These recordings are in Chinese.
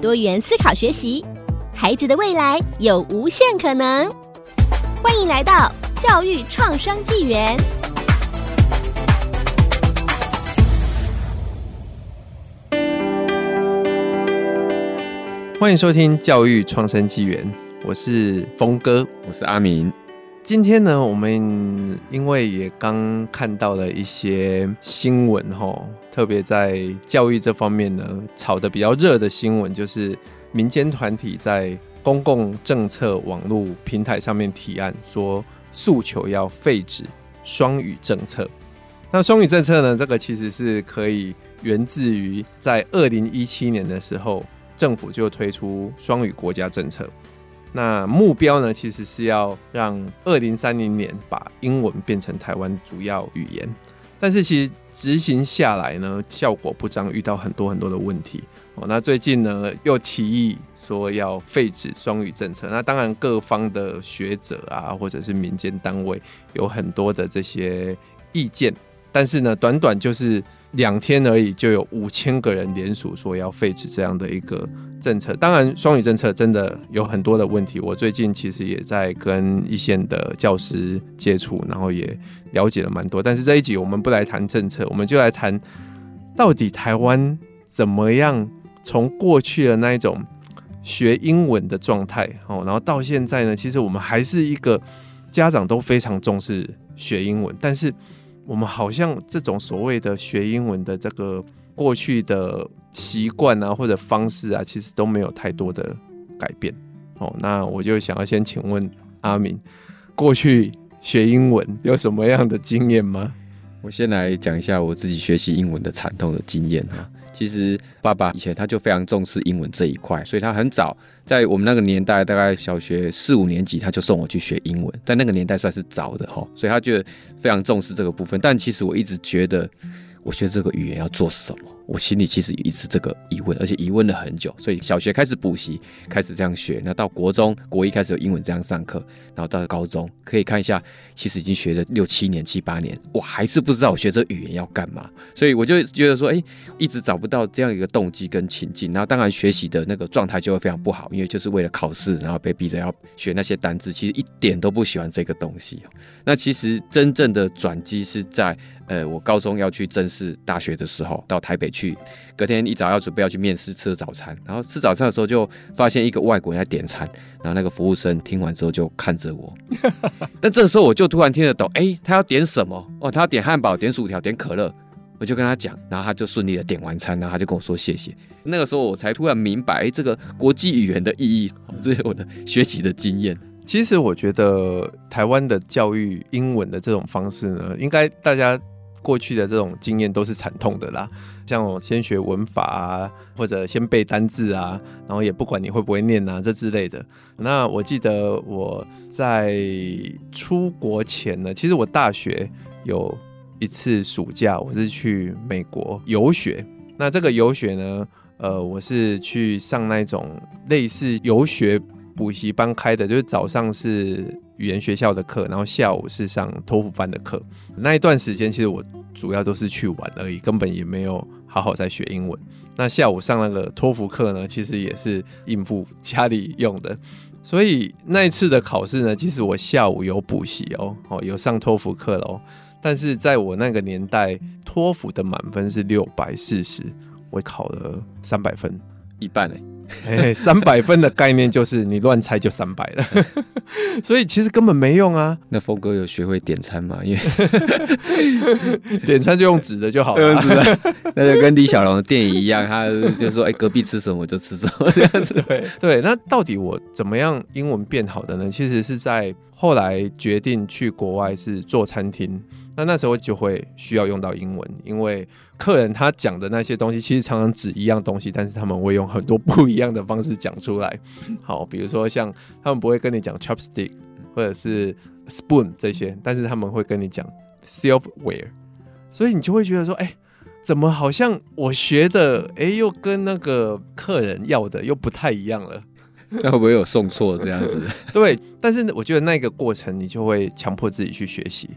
多元思考学习，孩子的未来有无限可能。欢迎来到教育创生纪元。欢迎收听教育创生纪元，我是峰哥，我是阿明。今天呢，我们因为也刚看到了一些新闻哈，特别在教育这方面呢，炒得比较热的新闻，就是民间团体在公共政策网络平台上面提案，说诉求要废止双语政策。那双语政策呢，这个其实是可以源自于在二零一七年的时候。政府就推出双语国家政策，那目标呢，其实是要让二零三零年把英文变成台湾主要语言。但是其实执行下来呢，效果不彰，遇到很多很多的问题。哦，那最近呢，又提议说要废止双语政策。那当然，各方的学者啊，或者是民间单位，有很多的这些意见。但是呢，短短就是。两天而已，就有五千个人联署说要废止这样的一个政策。当然，双语政策真的有很多的问题。我最近其实也在跟一线的教师接触，然后也了解了蛮多。但是这一集我们不来谈政策，我们就来谈到底台湾怎么样从过去的那一种学英文的状态，哦，然后到现在呢，其实我们还是一个家长都非常重视学英文，但是。我们好像这种所谓的学英文的这个过去的习惯啊，或者方式啊，其实都没有太多的改变。哦，那我就想要先请问阿明，过去学英文有什么样的经验吗？我先来讲一下我自己学习英文的惨痛的经验啊。其实爸爸以前他就非常重视英文这一块，所以他很早在我们那个年代，大概小学四五年级他就送我去学英文，在那个年代算是早的哈，所以他就非常重视这个部分。但其实我一直觉得，我学这个语言要做什么？我心里其实一直这个疑问，而且疑问了很久。所以小学开始补习，开始这样学。那到国中国一开始有英文这样上课，然后到高中可以看一下，其实已经学了六七年、七八年，我还是不知道我学这语言要干嘛。所以我就觉得说，哎，一直找不到这样一个动机跟情境。然后当然学习的那个状态就会非常不好，因为就是为了考试，然后被逼着要学那些单字，其实一点都不喜欢这个东西。那其实真正的转机是在。呃，我高中要去正式大学的时候，到台北去，隔天一早要准备要去面试吃早餐，然后吃早餐的时候就发现一个外国人在点餐，然后那个服务生听完之后就看着我，但这时候我就突然听得懂，哎、欸，他要点什么？哦，他要点汉堡、点薯条、点可乐，我就跟他讲，然后他就顺利的点完餐，然后他就跟我说谢谢。那个时候我才突然明白，欸、这个国际语言的意义，这是我的学习的经验。其实我觉得台湾的教育英文的这种方式呢，应该大家。过去的这种经验都是惨痛的啦，像我先学文法啊，或者先背单字啊，然后也不管你会不会念啊，这之类的。那我记得我在出国前呢，其实我大学有一次暑假，我是去美国游学。那这个游学呢，呃，我是去上那种类似游学补习班开的，就是早上是语言学校的课，然后下午是上托福班的课。那一段时间，其实我主要都是去玩而已，根本也没有好好在学英文。那下午上那个托福课呢，其实也是应付家里用的。所以那一次的考试呢，其实我下午有补习哦，哦，有上托福课喽。但是在我那个年代，托福的满分是六百四十，我考了三百分，一半欸。哎，三百分的概念就是你乱猜就三百了，所以其实根本没用啊。那峰哥有学会点餐吗？因为 点餐就用纸的就好了，那就跟李小龙的电影一样，他就说：“哎，隔壁吃什么我就吃什么。”这样子。对对，那到底我怎么样英文变好的呢？其实是在后来决定去国外是做餐厅，那那时候就会需要用到英文，因为客人他讲的那些东西，其实常常指一样东西，但是他们会用很多不一样的方式讲出来。好，比如说像他们不会跟你讲 chopstick 或者是 spoon 这些，但是他们会跟你讲 silverware，所以你就会觉得说，哎、欸，怎么好像我学的，哎、欸，又跟那个客人要的又不太一样了？那会不会有送错这样子？对，但是我觉得那个过程你就会强迫自己去学习，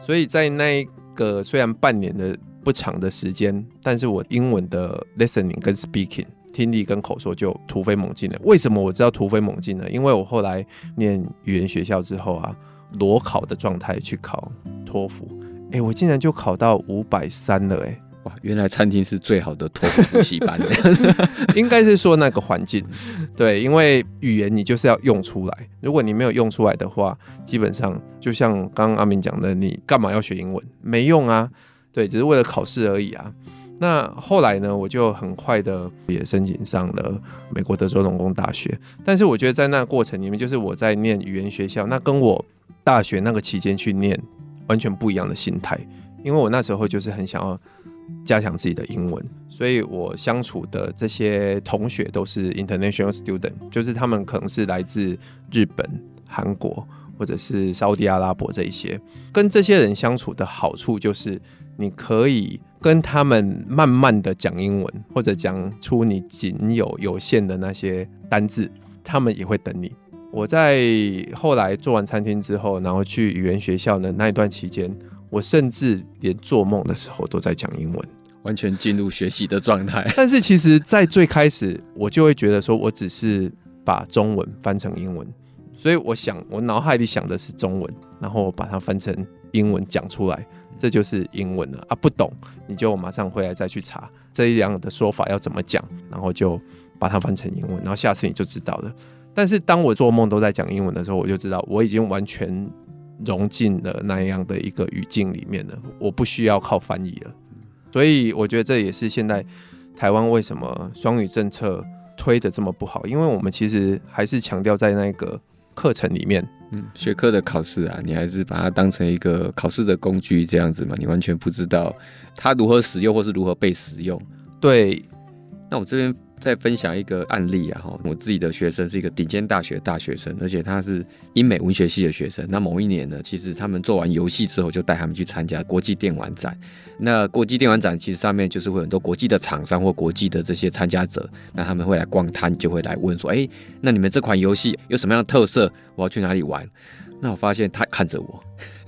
所以在那一个虽然半年的。不长的时间，但是我英文的 listening 跟 speaking 听力跟口说就突飞猛进了。为什么我知道突飞猛进呢？因为我后来念语言学校之后啊，裸考的状态去考托福，哎、欸，我竟然就考到五百三了、欸，哎，哇，原来餐厅是最好的托福补习班的，应该是说那个环境，对，因为语言你就是要用出来，如果你没有用出来的话，基本上就像刚刚阿明讲的，你干嘛要学英文？没用啊。对，只是为了考试而已啊。那后来呢，我就很快的也申请上了美国德州农工大学。但是我觉得在那过程里面，就是我在念语言学校，那跟我大学那个期间去念完全不一样的心态。因为我那时候就是很想要加强自己的英文，所以我相处的这些同学都是 international student，就是他们可能是来自日本、韩国或者是沙乌地阿拉伯这一些。跟这些人相处的好处就是。你可以跟他们慢慢的讲英文，或者讲出你仅有有限的那些单字，他们也会等你。我在后来做完餐厅之后，然后去语言学校的那一段期间，我甚至连做梦的时候都在讲英文，完全进入学习的状态。但是其实，在最开始，我就会觉得说，我只是把中文翻成英文，所以我想，我脑海里想的是中文，然后我把它翻成英文讲出来。这就是英文了啊！不懂你就马上回来再去查这一样的说法要怎么讲，然后就把它翻成英文，然后下次你就知道了。但是当我做梦都在讲英文的时候，我就知道我已经完全融进了那样的一个语境里面了，我不需要靠翻译了。所以我觉得这也是现在台湾为什么双语政策推得这么不好，因为我们其实还是强调在那个课程里面。嗯，学科的考试啊，你还是把它当成一个考试的工具这样子嘛？你完全不知道它如何使用或是如何被使用。对，那我这边。再分享一个案例啊，哈，我自己的学生是一个顶尖大学大学生，而且他是英美文学系的学生。那某一年呢，其实他们做完游戏之后，就带他们去参加国际电玩展。那国际电玩展其实上面就是会很多国际的厂商或国际的这些参加者，那他们会来逛摊，就会来问说，哎，那你们这款游戏有什么样的特色？我要去哪里玩？那我发现他看着我，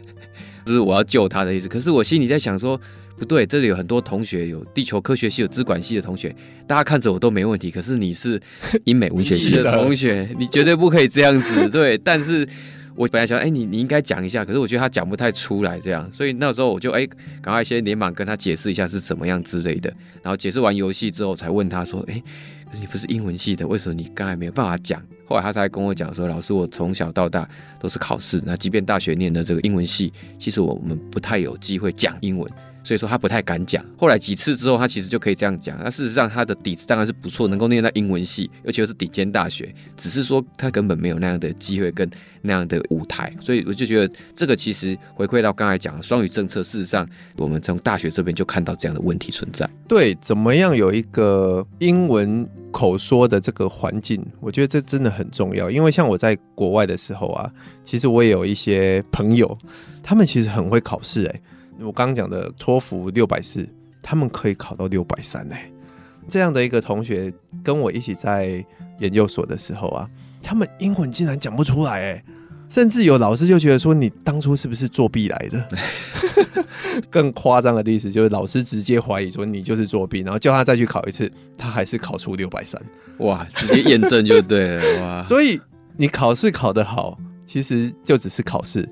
就是我要救他的意思。可是我心里在想说。不对，这里有很多同学，有地球科学系、有资管系的同学，大家看着我都没问题。可是你是英美文学系的同学，你绝对不可以这样子。对，但是我本来想，哎，你你应该讲一下，可是我觉得他讲不太出来这样，所以那时候我就哎，赶快先连忙跟他解释一下是怎么样之类的。然后解释完游戏之后，才问他说，哎，可是你不是英文系的，为什么你刚才没有办法讲？后来他才跟我讲说，老师，我从小到大都是考试，那即便大学念的这个英文系，其实我们不太有机会讲英文。所以说他不太敢讲，后来几次之后，他其实就可以这样讲。那事实上他的底子当然是不错，能够念到英文系，而且又是顶尖大学，只是说他根本没有那样的机会跟那样的舞台。所以我就觉得这个其实回馈到刚才讲的双语政策，事实上我们从大学这边就看到这样的问题存在。对，怎么样有一个英文口说的这个环境，我觉得这真的很重要。因为像我在国外的时候啊，其实我也有一些朋友，他们其实很会考试，哎。我刚刚讲的托福六百四，他们可以考到六百三呢，这样的一个同学跟我一起在研究所的时候啊，他们英文竟然讲不出来哎，甚至有老师就觉得说，你当初是不是作弊来的？更夸张的例子就是老师直接怀疑说你就是作弊，然后叫他再去考一次，他还是考出六百三，哇，直接验证就对了 哇！所以你考试考得好，其实就只是考试，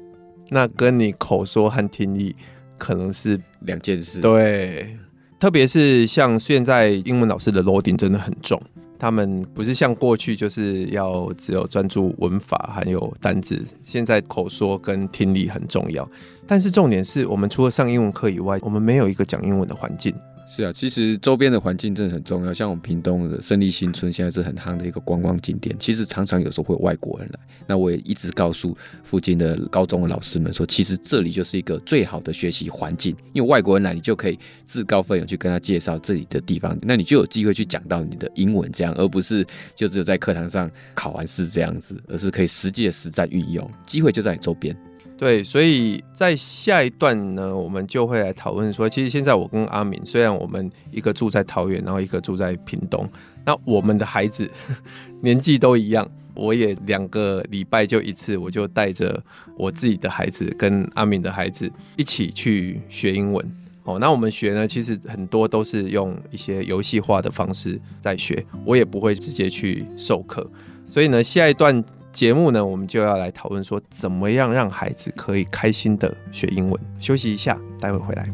那跟你口说和听力。可能是两件事，对，特别是像现在英文老师的 loading 真的很重，他们不是像过去就是要只有专注文法还有单字，现在口说跟听力很重要。但是重点是我们除了上英文课以外，我们没有一个讲英文的环境，是啊，其实周边的环境真的很重要。像我们屏东的胜利新村，现在是很夯的一个观光景点。其实常常有时候会有外国人来，那我也一直告诉附近的高中的老师们说，其实这里就是一个最好的学习环境。因为外国人来，你就可以自告奋勇去跟他介绍这里的地方，那你就有机会去讲到你的英文，这样而不是就只有在课堂上考完试这样子，而是可以实际的实战运用。机会就在你周边。对，所以在下一段呢，我们就会来讨论说，其实现在我跟阿敏，虽然我们一个住在桃园，然后一个住在屏东，那我们的孩子 年纪都一样，我也两个礼拜就一次，我就带着我自己的孩子跟阿敏的孩子一起去学英文。哦，那我们学呢，其实很多都是用一些游戏化的方式在学，我也不会直接去授课，所以呢，下一段。节目呢，我们就要来讨论说，怎么样让孩子可以开心的学英文。休息一下，待会回来。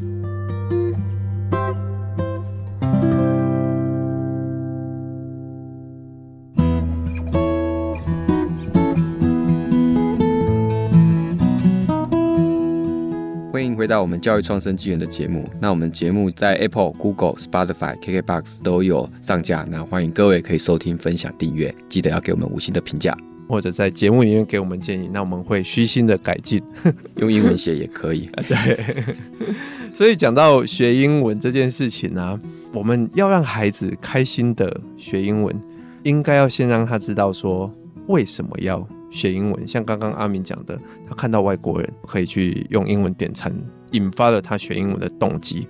欢迎回到我们教育创生纪元的节目。那我们节目在 Apple、Google、Spotify、KKBox 都有上架。那欢迎各位可以收听、分享、订阅，记得要给我们五星的评价。或者在节目里面给我们建议，那我们会虚心的改进，用英文写也可以。对，所以讲到学英文这件事情呢、啊，我们要让孩子开心的学英文，应该要先让他知道说为什么要学英文。像刚刚阿明讲的，他看到外国人可以去用英文点餐，引发了他学英文的动机。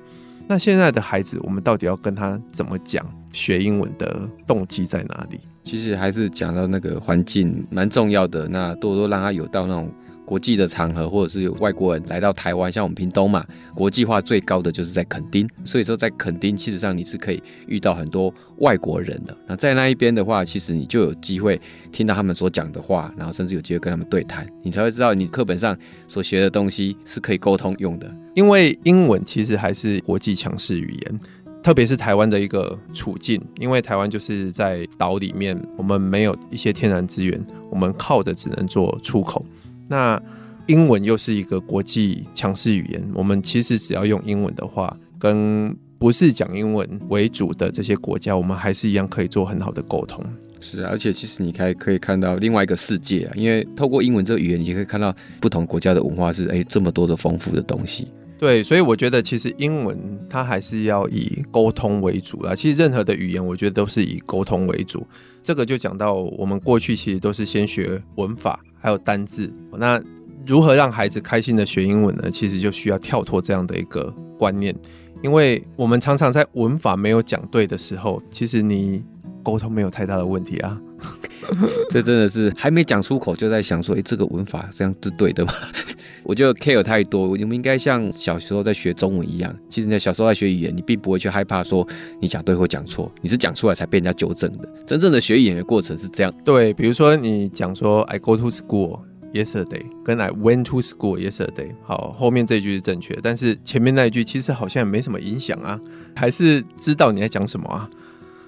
那现在的孩子，我们到底要跟他怎么讲学英文的动机在哪里？其实还是讲到那个环境蛮重要的，那多多让他有到那种国际的场合，或者是有外国人来到台湾，像我们屏东嘛，国际化最高的就是在垦丁，所以说在垦丁，其实上你是可以遇到很多外国人的。那在那一边的话，其实你就有机会听到他们所讲的话，然后甚至有机会跟他们对谈，你才会知道你课本上所学的东西是可以沟通用的。因为英文其实还是国际强势语言。特别是台湾的一个处境，因为台湾就是在岛里面，我们没有一些天然资源，我们靠的只能做出口。那英文又是一个国际强势语言，我们其实只要用英文的话，跟不是讲英文为主的这些国家，我们还是一样可以做很好的沟通。是啊，而且其实你还可以看到另外一个世界啊，因为透过英文这个语言，你就可以看到不同国家的文化是哎这么多的丰富的东西。对，所以我觉得其实英文它还是要以沟通为主啦。其实任何的语言，我觉得都是以沟通为主。这个就讲到我们过去其实都是先学文法，还有单字。那如何让孩子开心的学英文呢？其实就需要跳脱这样的一个观念，因为我们常常在文法没有讲对的时候，其实你沟通没有太大的问题啊。这真的是还没讲出口，就在想说，哎，这个文法这样是对的吗？我觉得 care 太多，我们应该像小时候在学中文一样。其实你小时候在学语言，你并不会去害怕说你讲对或讲错，你是讲出来才被人家纠正的。真正的学语言的过程是这样。对，比如说你讲说 I go to school yesterday，跟 I went to school yesterday，好，后面这句是正确，但是前面那一句其实好像也没什么影响啊，还是知道你在讲什么啊。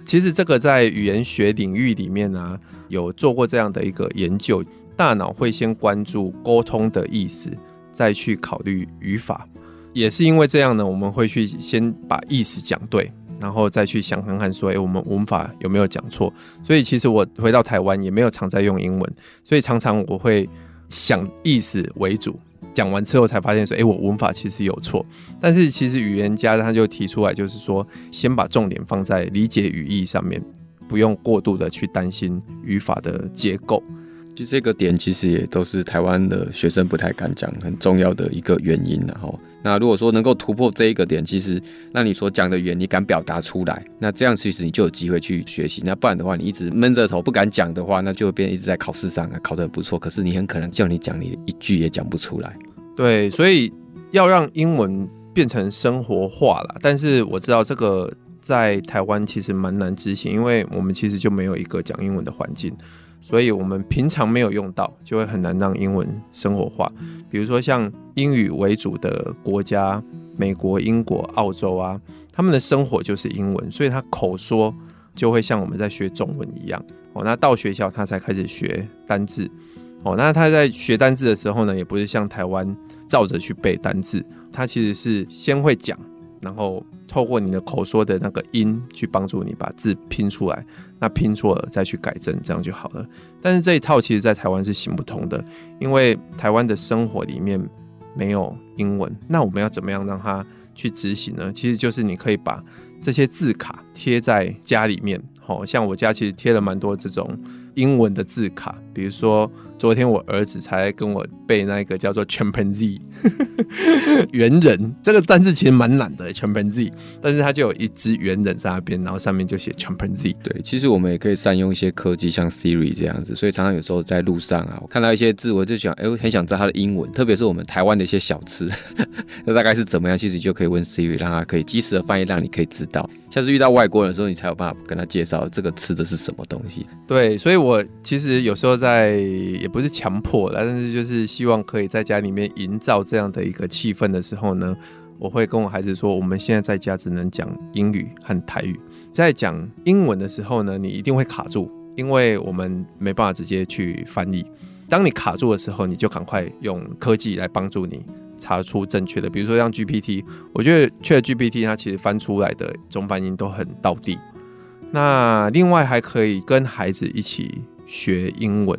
其实这个在语言学领域里面呢、有做过这样的一个研究，大脑会先关注沟通的意思，再去考虑语法。也是因为这样呢，我们会去先把意思讲对，然后再去想看看说，哎，我们文法有没有讲错？所以其实我回到台湾也没有常在用英文，所以常常我会想意思为主。讲完之后才发现说，哎，我文法其实有错。但是其实语言家他就提出来，就是说，先把重点放在理解语义上面，不用过度的去担心语法的结构。其实这个点其实也都是台湾的学生不太敢讲很重要的一个原因。然后，那如果说能够突破这一个点，其实那你所讲的语言你敢表达出来，那这样其实你就有机会去学习。那不然的话，你一直闷着头不敢讲的话，那就会变一直在考试上啊考得很不错，可是你很可能叫你讲，你一句也讲不出来。对，所以要让英文变成生活化了。但是我知道这个在台湾其实蛮难执行，因为我们其实就没有一个讲英文的环境。所以，我们平常没有用到，就会很难让英文生活化。比如说，像英语为主的国家，美国、英国、澳洲啊，他们的生活就是英文，所以他口说就会像我们在学中文一样。哦，那到学校他才开始学单字。哦，那他在学单字的时候呢，也不是像台湾照着去背单字，他其实是先会讲，然后透过你的口说的那个音去帮助你把字拼出来。那拼错了再去改正，这样就好了。但是这一套其实在台湾是行不通的，因为台湾的生活里面没有英文。那我们要怎么样让它去执行呢？其实就是你可以把这些字卡贴在家里面，好像我家其实贴了蛮多这种英文的字卡，比如说。昨天我儿子才跟我背那个叫做 chimpanzee 猿人，这个单字其实蛮难的 chimpanzee，但是它就有一只猿人在那边，然后上面就写 chimpanzee。对，其实我们也可以善用一些科技，像 Siri 这样子，所以常常有时候在路上啊，我看到一些字，我就想，哎，我很想知道它的英文，特别是我们台湾的一些小吃，那大概是怎么样？其实就可以问 Siri，让它可以及时的翻译，让你可以知道。下次遇到外国人的时候，你才有办法跟他介绍这个吃的是什么东西。对，所以我其实有时候在也不是强迫的，但是就是希望可以在家里面营造这样的一个气氛的时候呢，我会跟我孩子说，我们现在在家只能讲英语和台语，在讲英文的时候呢，你一定会卡住，因为我们没办法直接去翻译。当你卡住的时候，你就赶快用科技来帮助你。查出正确的，比如说像 GPT，我觉得 ChatGPT 它其实翻出来的中翻英都很到地。那另外还可以跟孩子一起学英文。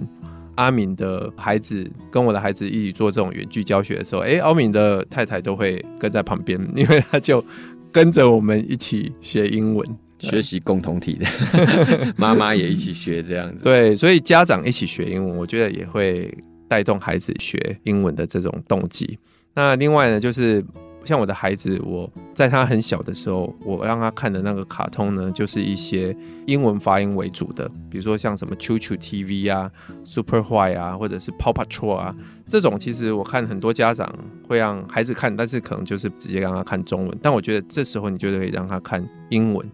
阿敏的孩子跟我的孩子一起做这种远距教学的时候，哎，阿敏的太太都会跟在旁边，因为他就跟着我们一起学英文，学习共同体的。妈妈也一起学这样子。对，所以家长一起学英文，我觉得也会带动孩子学英文的这种动机。那另外呢，就是像我的孩子，我在他很小的时候，我让他看的那个卡通呢，就是一些英文发音为主的，比如说像什么 Choo Choo TV 啊、Super White 啊，或者是 Paw Patrol 啊，这种其实我看很多家长会让孩子看，但是可能就是直接让他看中文。但我觉得这时候你就可以让他看英文。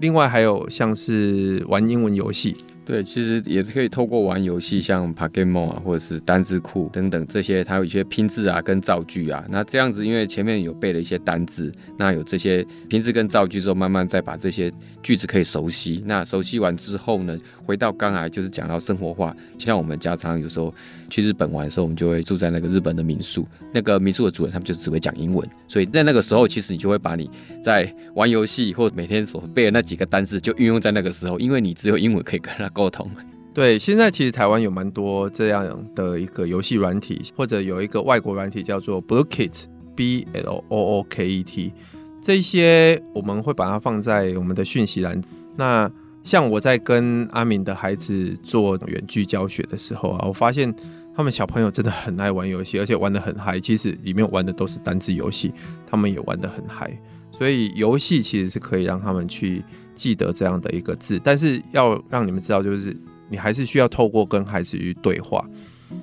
另外还有像是玩英文游戏。对，其实也是可以透过玩游戏，像 Pokemon 啊，或者是单字库等等这些，它有一些拼字啊跟造句啊。那这样子，因为前面有背了一些单字，那有这些拼字跟造句之后，慢慢再把这些句子可以熟悉。那熟悉完之后呢，回到刚才就是讲到生活化，像我们家常有时候去日本玩的时候，我们就会住在那个日本的民宿，那个民宿的主人他们就只会讲英文，所以在那个时候，其实你就会把你在玩游戏或每天所背的那几个单字就运用在那个时候，因为你只有英文可以跟他。沟通。对，现在其实台湾有蛮多这样的一个游戏软体，或者有一个外国软体叫做 Blookit，B L O O K E T，这些我们会把它放在我们的讯息栏。那像我在跟阿明的孩子做远距教学的时候啊，我发现他们小朋友真的很爱玩游戏，而且玩得很嗨。其实里面玩的都是单字游戏，他们也玩得很嗨。所以游戏其实是可以让他们去。记得这样的一个字，但是要让你们知道，就是你还是需要透过跟孩子去对话。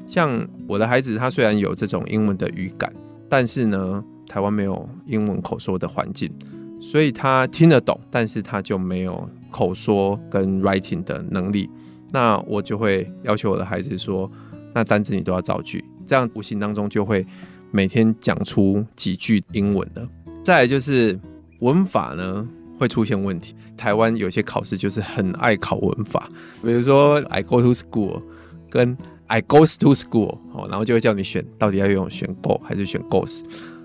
像我的孩子，他虽然有这种英文的语感，但是呢，台湾没有英文口说的环境，所以他听得懂，但是他就没有口说跟 writing 的能力。那我就会要求我的孩子说，那单字你都要造句，这样无形当中就会每天讲出几句英文的。再来就是文法呢，会出现问题。台湾有些考试就是很爱考文法，比如说 I go to school 跟 I goes to school，哦，然后就会叫你选到底要用选 go 还是选 goes。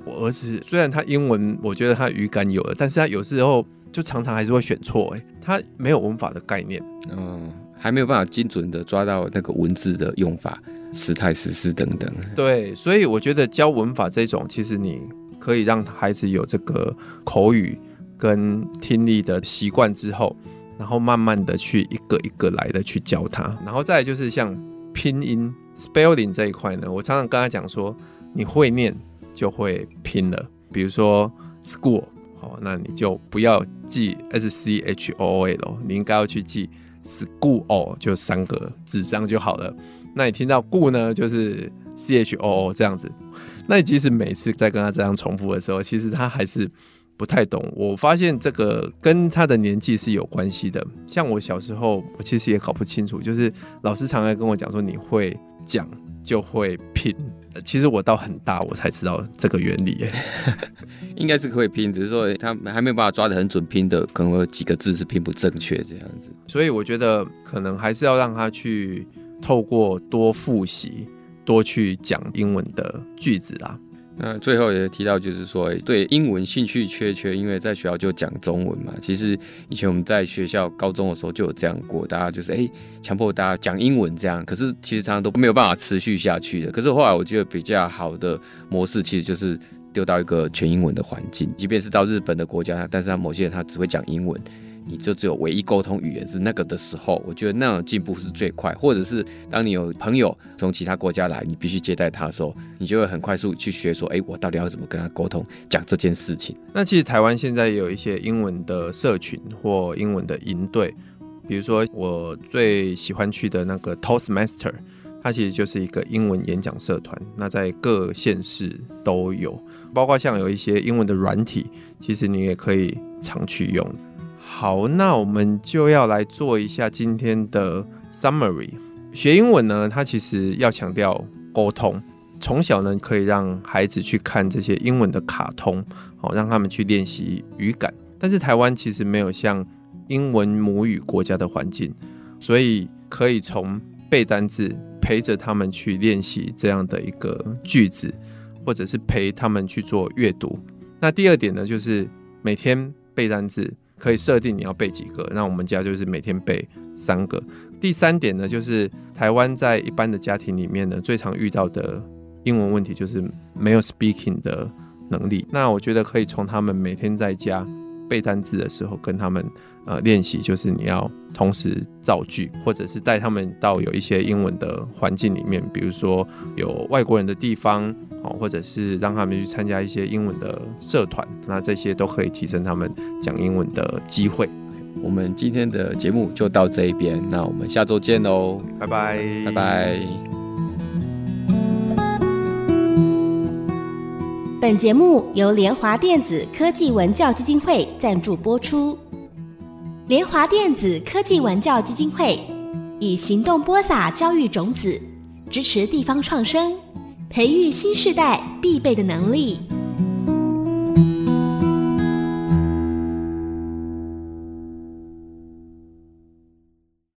我儿子虽然他英文我觉得他语感有了，但是他有时候就常常还是会选错，哎，他没有文法的概念，嗯，还没有办法精准的抓到那个文字的用法、时态、时事等等。对，所以我觉得教文法这种，其实你可以让孩子有这个口语。跟听力的习惯之后，然后慢慢的去一个一个来的去教他，然后再就是像拼音 spelling 这一块呢，我常常跟他讲说，你会念就会拼了，比如说 school，好，那你就不要记 s c h o o l，你应该要去记 school，就三个字这样就好了。那你听到 g o 呢，就是 c h o o 这样子，那你即使每次在跟他这样重复的时候，其实他还是。不太懂，我发现这个跟他的年纪是有关系的。像我小时候，我其实也搞不清楚，就是老师常常跟我讲说，你会讲就会拼。其实我到很大我才知道这个原理，应该是可以拼，只是说他还没有办法抓得很准，拼的可能有几个字是拼不正确这样子。所以我觉得可能还是要让他去透过多复习，多去讲英文的句子啊。那最后也提到，就是说对英文兴趣缺缺，因为在学校就讲中文嘛。其实以前我们在学校高中的时候就有这样过，大家就是哎强迫大家讲英文这样，可是其实常常都没有办法持续下去的。可是后来我觉得比较好的模式，其实就是丢到一个全英文的环境，即便是到日本的国家，但是他某些人他只会讲英文。你就只有唯一沟通语言是那个的时候，我觉得那种进步是最快。或者是当你有朋友从其他国家来，你必须接待他的时候，你就会很快速去学说，哎，我到底要怎么跟他沟通，讲这件事情。那其实台湾现在也有一些英文的社群或英文的营队，比如说我最喜欢去的那个 Toastmaster，它其实就是一个英文演讲社团。那在各县市都有，包括像有一些英文的软体，其实你也可以常去用。好，那我们就要来做一下今天的 summary。学英文呢，它其实要强调沟通。从小呢，可以让孩子去看这些英文的卡通，好，让他们去练习语感。但是台湾其实没有像英文母语国家的环境，所以可以从背单字，陪着他们去练习这样的一个句子，或者是陪他们去做阅读。那第二点呢，就是每天背单字。可以设定你要背几个，那我们家就是每天背三个。第三点呢，就是台湾在一般的家庭里面呢，最常遇到的英文问题就是没有 speaking 的能力。那我觉得可以从他们每天在家背单字的时候，跟他们呃练习，就是你要同时造句，或者是带他们到有一些英文的环境里面，比如说有外国人的地方。或者是让他们去参加一些英文的社团，那这些都可以提升他们讲英文的机会。我们今天的节目就到这一边，那我们下周见喽，拜拜，拜拜。本节目由联华电子科技文教基金会赞助播出。联华电子科技文教基金会以行动播撒教育种子，支持地方创生。培育新时代必备的能力。